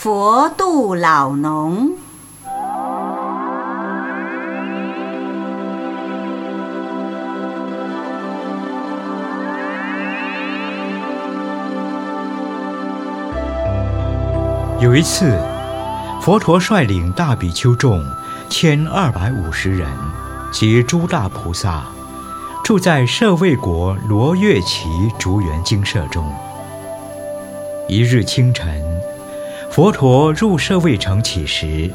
佛度老农。有一次，佛陀率领大比丘众千二百五十人及诸大菩萨，住在舍卫国罗月奇竹园精舍中。一日清晨，佛陀入舍卫城乞食，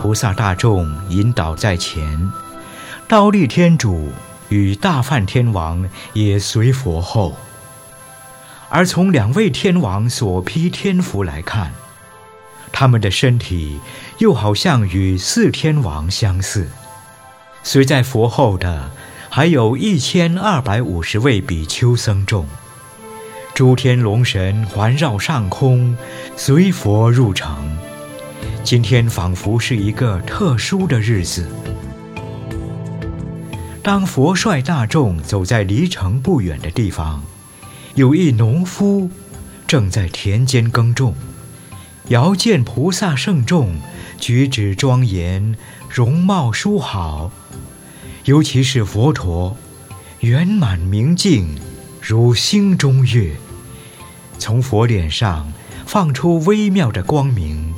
菩萨大众引导在前，倒立天主与大梵天王也随佛后。而从两位天王所披天服来看，他们的身体又好像与四天王相似。随在佛后的还有一千二百五十位比丘僧众，诸天龙神环绕上空，随佛入城。今天仿佛是一个特殊的日子。当佛率大众走在离城不远的地方，有一农夫正在田间耕种。遥见菩萨圣众，举止庄严，容貌殊好，尤其是佛陀，圆满明净，如星中月，从佛脸上放出微妙的光明，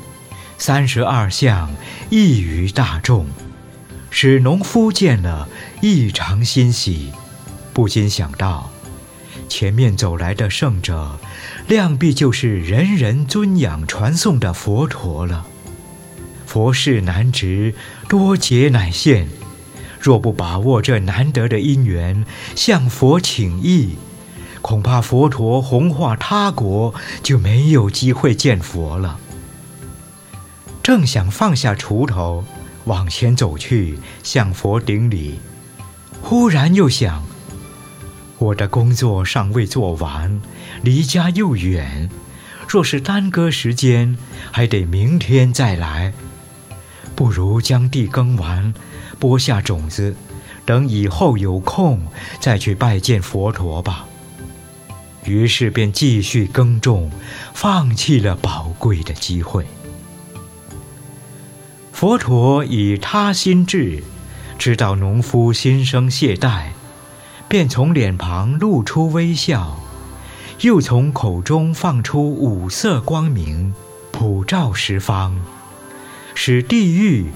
三十二相异于大众，使农夫见了异常欣喜，不禁想到。前面走来的圣者，量必就是人人尊仰传颂的佛陀了。佛事难值，多劫乃现。若不把握这难得的因缘，向佛请意，恐怕佛陀弘化他国就没有机会见佛了。正想放下锄头，往前走去向佛顶礼，忽然又想。我的工作尚未做完，离家又远，若是耽搁时间，还得明天再来。不如将地耕完，播下种子，等以后有空再去拜见佛陀吧。于是便继续耕种，放弃了宝贵的机会。佛陀以他心智，知道农夫心生懈怠。便从脸庞露出微笑，又从口中放出五色光明，普照十方，使地狱、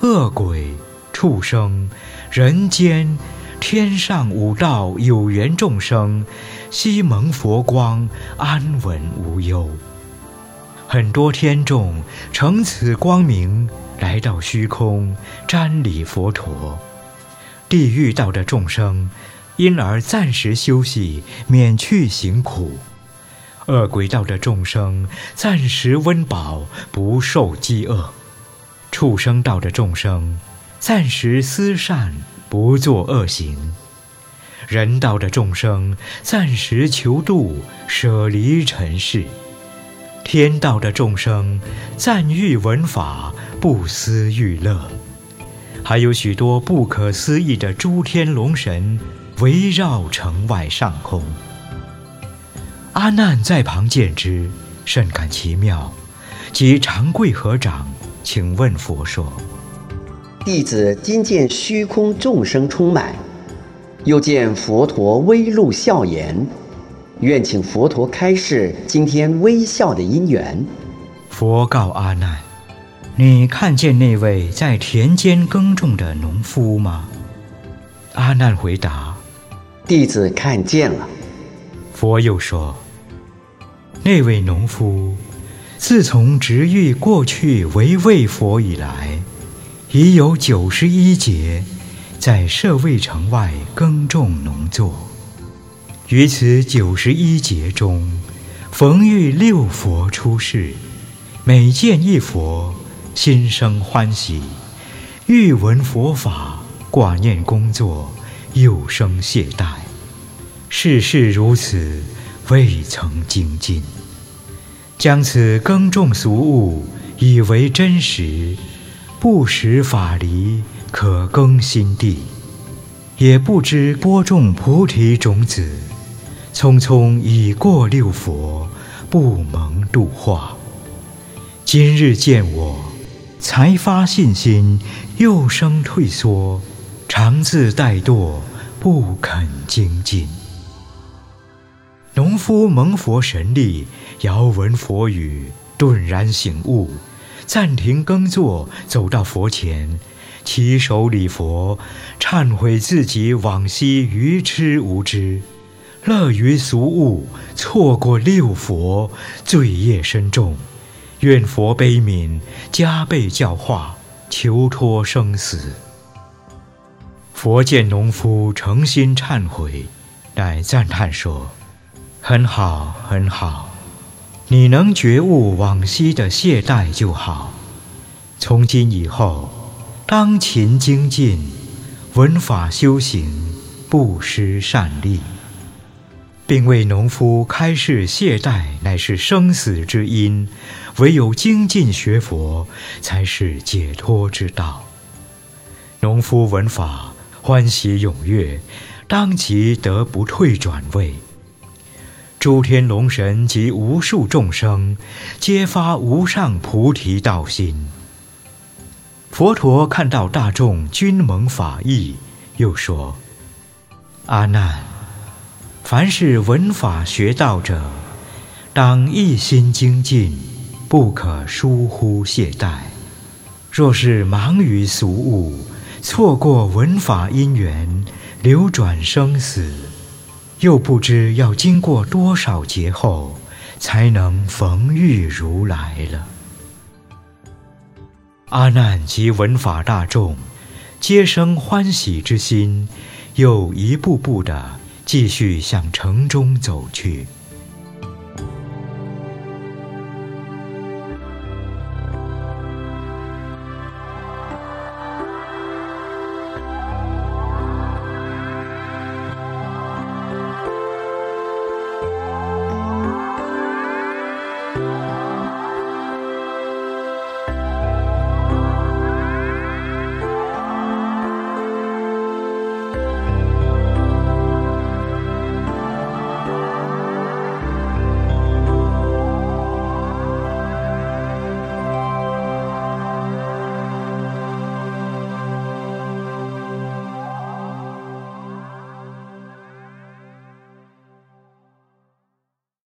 恶鬼、畜生、人间、天上五道有缘众生，悉蒙佛光，安稳无忧。很多天众乘此光明来到虚空，瞻礼佛陀。地狱道的众生。因而暂时休息，免去行苦；恶鬼道的众生暂时温饱，不受饥饿；畜生道的众生暂时思善，不作恶行；人道的众生暂时求度，舍离尘世；天道的众生暂欲闻法，不思欲乐；还有许多不可思议的诸天龙神。围绕城外上空，阿难在旁见之，甚感奇妙，即长跪合掌，请问佛说：“弟子今见虚空众生充满，又见佛陀微露笑颜，愿请佛陀开示今天微笑的因缘。”佛告阿难：“你看见那位在田间耕种的农夫吗？”阿难回答。弟子看见了。佛又说：“那位农夫，自从执欲过去为未佛以来，已有九十一劫，在舍卫城外耕种农作。于此九十一劫中，逢遇六佛出世，每见一佛，心生欢喜；欲闻佛法，挂念工作。”又生懈怠，世事如此，未曾精进。将此耕种俗物以为真实，不识法离，可耕新地，也不知播种菩提种子，匆匆已过六佛，不蒙度化。今日见我，才发信心，又生退缩，常自怠惰，不肯精进。农夫蒙佛神力，遥闻佛语，顿然醒悟，暂停耕作，走到佛前，起手礼佛，忏悔自己往昔愚痴无知，乐于俗物，错过六佛，罪业深重。愿佛悲悯，加倍教化，求脱生死。佛见农夫诚心忏悔，乃赞叹说：“很好，很好，你能觉悟往昔的懈怠就好。从今以后，当勤精进，闻法修行，不失善力。”并为农夫开示懈怠乃是生死之因，唯有精进学佛，才是解脱之道。农夫闻法欢喜踊跃，当即得不退转位。诸天龙神及无数众生，皆发无上菩提道心。佛陀看到大众均蒙法益，又说：“阿难。”凡是闻法学道者，当一心精进，不可疏忽懈怠。若是忙于俗物，错过闻法因缘，流转生死，又不知要经过多少劫后，才能逢遇如来了。阿难及闻法大众，皆生欢喜之心，又一步步的。继续向城中走去。